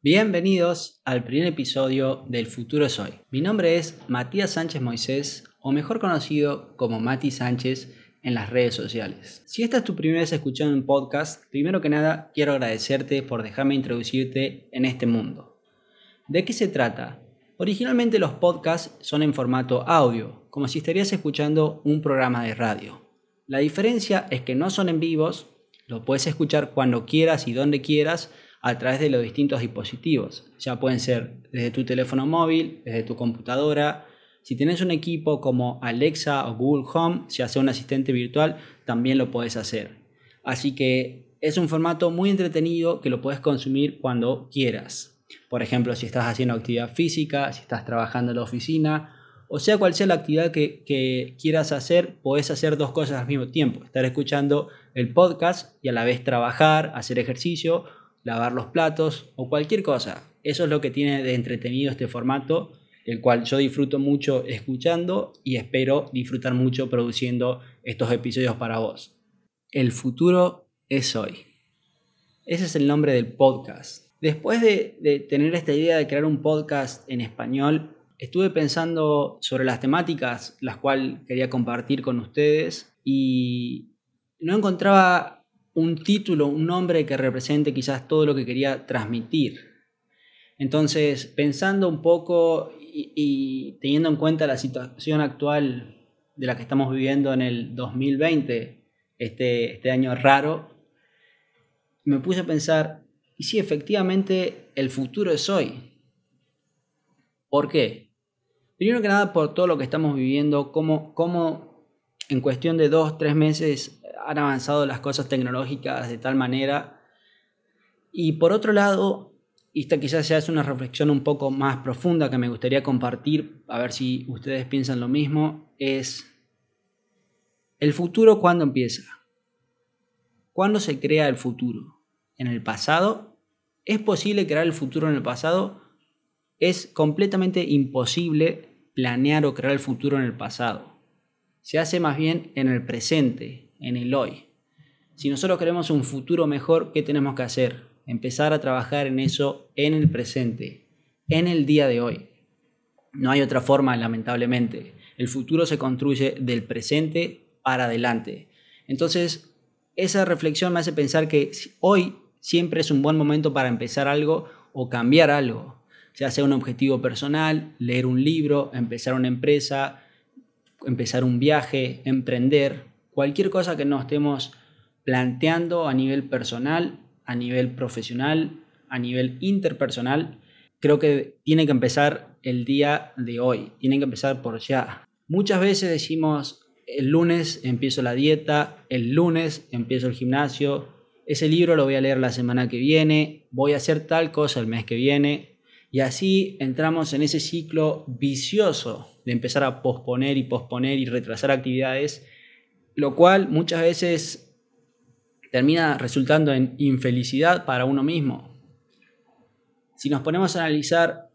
Bienvenidos al primer episodio del Futuro es Hoy. Mi nombre es Matías Sánchez Moisés, o mejor conocido como Mati Sánchez en las redes sociales. Si esta es tu primera vez escuchando un podcast, primero que nada quiero agradecerte por dejarme introducirte en este mundo. ¿De qué se trata? Originalmente los podcasts son en formato audio, como si estarías escuchando un programa de radio. La diferencia es que no son en vivos, lo puedes escuchar cuando quieras y donde quieras, a través de los distintos dispositivos. Ya pueden ser desde tu teléfono móvil, desde tu computadora. Si tienes un equipo como Alexa o Google Home, si hace un asistente virtual, también lo puedes hacer. Así que es un formato muy entretenido que lo puedes consumir cuando quieras. Por ejemplo, si estás haciendo actividad física, si estás trabajando en la oficina, o sea cual sea la actividad que, que, quieras hacer, puedes hacer dos cosas al mismo tiempo. Estar escuchando el podcast y a la vez trabajar, hacer ejercicio lavar los platos o cualquier cosa. Eso es lo que tiene de entretenido este formato, el cual yo disfruto mucho escuchando y espero disfrutar mucho produciendo estos episodios para vos. El futuro es hoy. Ese es el nombre del podcast. Después de, de tener esta idea de crear un podcast en español, estuve pensando sobre las temáticas las cuales quería compartir con ustedes y no encontraba un título, un nombre que represente quizás todo lo que quería transmitir. Entonces, pensando un poco y, teniendo en cuenta la situación actual de la que estamos viviendo en el 2020, este, este año raro, me puse a pensar, ¿y si efectivamente el futuro es hoy? ¿Por qué? Primero que nada por todo lo que estamos viviendo, cómo, cómo en cuestión de dos, tres meses han avanzado las cosas tecnológicas de tal manera. Y por otro lado, y esta quizás sea una reflexión un poco más profunda que me gustaría compartir, a ver si ustedes piensan lo mismo, es el futuro cuándo empieza. ¿Cuándo se crea el futuro? ¿En el pasado? ¿Es posible crear el futuro en el pasado? Es completamente imposible planear o crear el futuro en el pasado. Se hace más bien en el presente, en el hoy. Si nosotros queremos un futuro mejor, ¿qué tenemos que hacer? Empezar a trabajar en eso en el presente, en el día de hoy. No hay otra forma, lamentablemente. El futuro se construye del presente para adelante. Entonces, esa reflexión me hace pensar que hoy siempre es un buen momento para empezar algo o cambiar algo. Ya sea un objetivo personal, leer un libro, empezar una empresa, empezar un viaje, emprender, cualquier cosa que nos estemos planteando a nivel personal, a nivel profesional, a nivel interpersonal, creo que tiene que empezar el día de hoy, tiene que empezar por ya. Muchas veces decimos, el lunes empiezo la dieta, el lunes empiezo el gimnasio, ese libro lo voy a leer la semana que viene, voy a hacer tal cosa el mes que viene, y así entramos en ese ciclo vicioso de empezar a posponer y posponer y retrasar actividades lo cual muchas veces termina resultando en infelicidad para uno mismo. Si nos ponemos a analizar,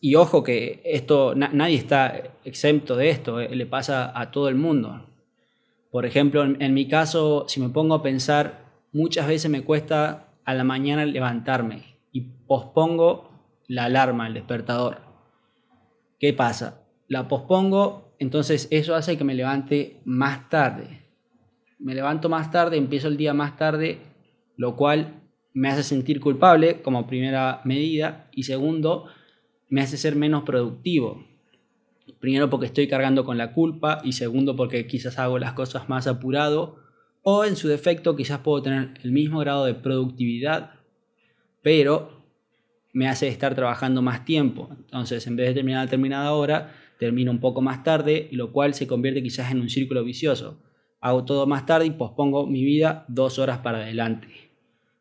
y ojo que esto nadie está exento de esto, eh, le pasa a todo el mundo. Por ejemplo, en, mi caso, si me pongo a pensar, muchas veces me cuesta a la mañana levantarme y pospongo la alarma, el despertador. ¿Qué pasa? La pospongo entonces eso hace que me levante más tarde. Me levanto más tarde, empiezo el día más tarde, lo cual me hace sentir culpable como primera medida y segundo, me hace ser menos productivo. Primero porque estoy cargando con la culpa y segundo porque quizás hago las cosas más apurado o en su defecto quizás puedo tener el mismo grado de productividad, pero me hace estar trabajando más tiempo. Entonces, en vez de terminar a determinada hora, termino un poco más tarde, lo cual se convierte quizás en un círculo vicioso. Hago todo más tarde y pospongo mi vida dos horas para adelante.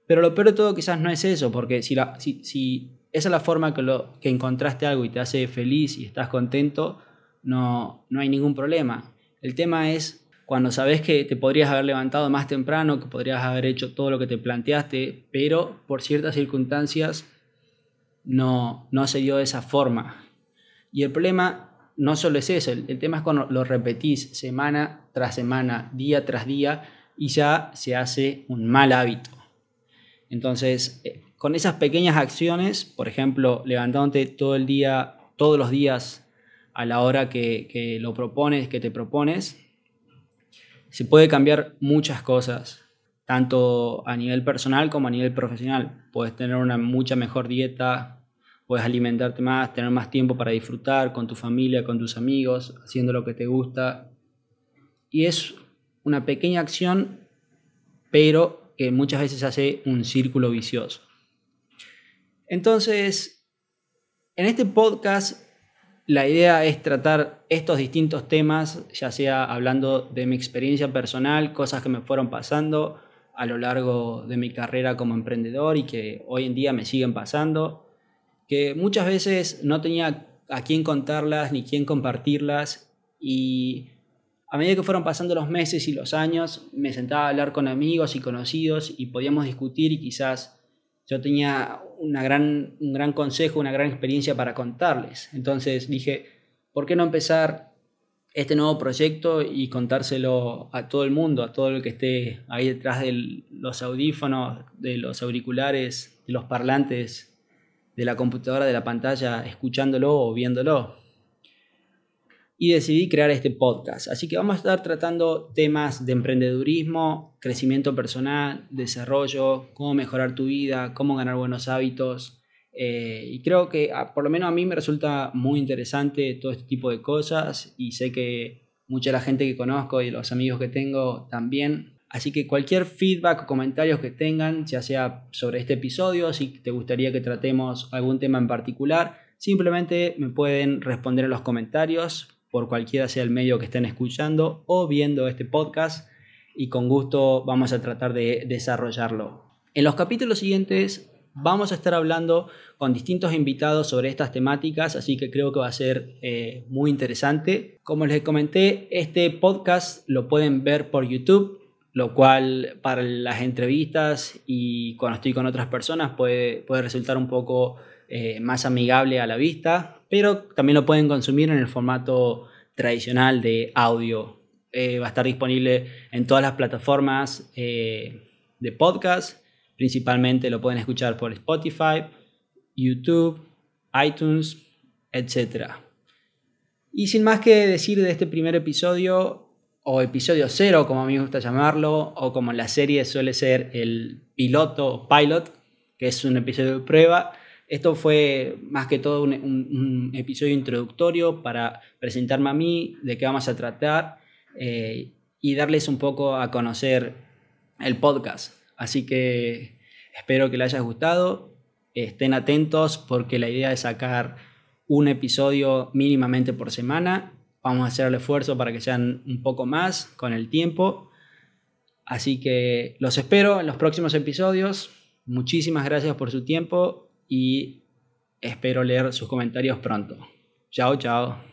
Pero lo peor de todo quizás no es eso, porque si, esa es la forma que, lo, que encontraste algo y te hace feliz y estás contento, no, no hay ningún problema. El tema es cuando sabes que te podrías haber levantado más temprano, que podrías haber hecho todo lo que te planteaste, pero por ciertas circunstancias no, no se dio de esa forma. Y el problema no solo es eso, el, tema es cuando lo repetís semana tras semana, día tras día, y ya se hace un mal hábito. Entonces, eh, con esas pequeñas acciones, por ejemplo, levantándote todo el día, todos los días a la hora que, que lo propones, que te propones, se puede cambiar muchas cosas, tanto a nivel personal como a nivel profesional. Puedes tener una mucha mejor dieta, puedes alimentarte más, tener más tiempo para disfrutar con tu familia, con tus amigos, haciendo lo que te gusta. Y es una pequeña acción, pero que muchas veces hace un círculo vicioso. Entonces, en este podcast la idea es tratar estos distintos temas, ya sea hablando de mi experiencia personal, cosas que me fueron pasando a lo largo de mi carrera como emprendedor y que hoy en día me siguen pasando, muchas veces no tenía a quién contarlas ni quién compartirlas y a medida que fueron pasando los meses y los años, me sentaba a hablar con amigos y conocidos y podíamos discutir y quizás yo tenía una gran, un gran consejo, una gran experiencia para contarles. Entonces dije, ¿por qué no empezar este nuevo proyecto y contárselo a todo el mundo, a todo el que esté ahí detrás de los audífonos, de los auriculares, de los parlantes, de la computadora, de la pantalla, escuchándolo o viéndolo? y decidí crear este podcast. Así que vamos a estar tratando temas de emprendedurismo, crecimiento personal, desarrollo, cómo mejorar tu vida, cómo ganar buenos hábitos. Eh, y creo que ah, por lo menos a mí me resulta muy interesante todo este tipo de cosas y sé que mucha de la gente que conozco y los amigos que tengo también. Así que cualquier feedback o comentarios que tengan, ya sea sobre este episodio, si te gustaría que tratemos algún tema en particular, simplemente me pueden responder en los comentarios por cualquiera sea el medio que estén escuchando o viendo este podcast y con gusto vamos a tratar de desarrollarlo. En los capítulos siguientes vamos a estar hablando con distintos invitados sobre estas temáticas, así que creo que va a ser eh, muy interesante. Como les comenté, este podcast lo pueden ver por YouTube, lo cual para las entrevistas y cuando estoy con otras personas puede, puede resultar un poco eh, más amigable a la vista, pero también lo pueden consumir en el formato tradicional de audio. Eh, va a estar disponible en todas las plataformas eh, de podcast, principalmente lo pueden escuchar por Spotify, YouTube, iTunes, etc. Y sin más que decir de este primer episodio, o episodio cero, como a mí me gusta llamarlo, o como en la serie suele ser el piloto pilot, que es un episodio de prueba, esto fue más que todo un, episodio introductorio para presentarme a mí, de qué vamos a tratar eh, y darles un poco a conocer el podcast. Así que espero que les haya gustado. Estén atentos porque la idea es sacar un episodio mínimamente por semana. Vamos a hacer el esfuerzo para que sean un poco más con el tiempo. Así que los espero en los próximos episodios. Muchísimas gracias por su tiempo y espero leer sus comentarios pronto. Chao, chao.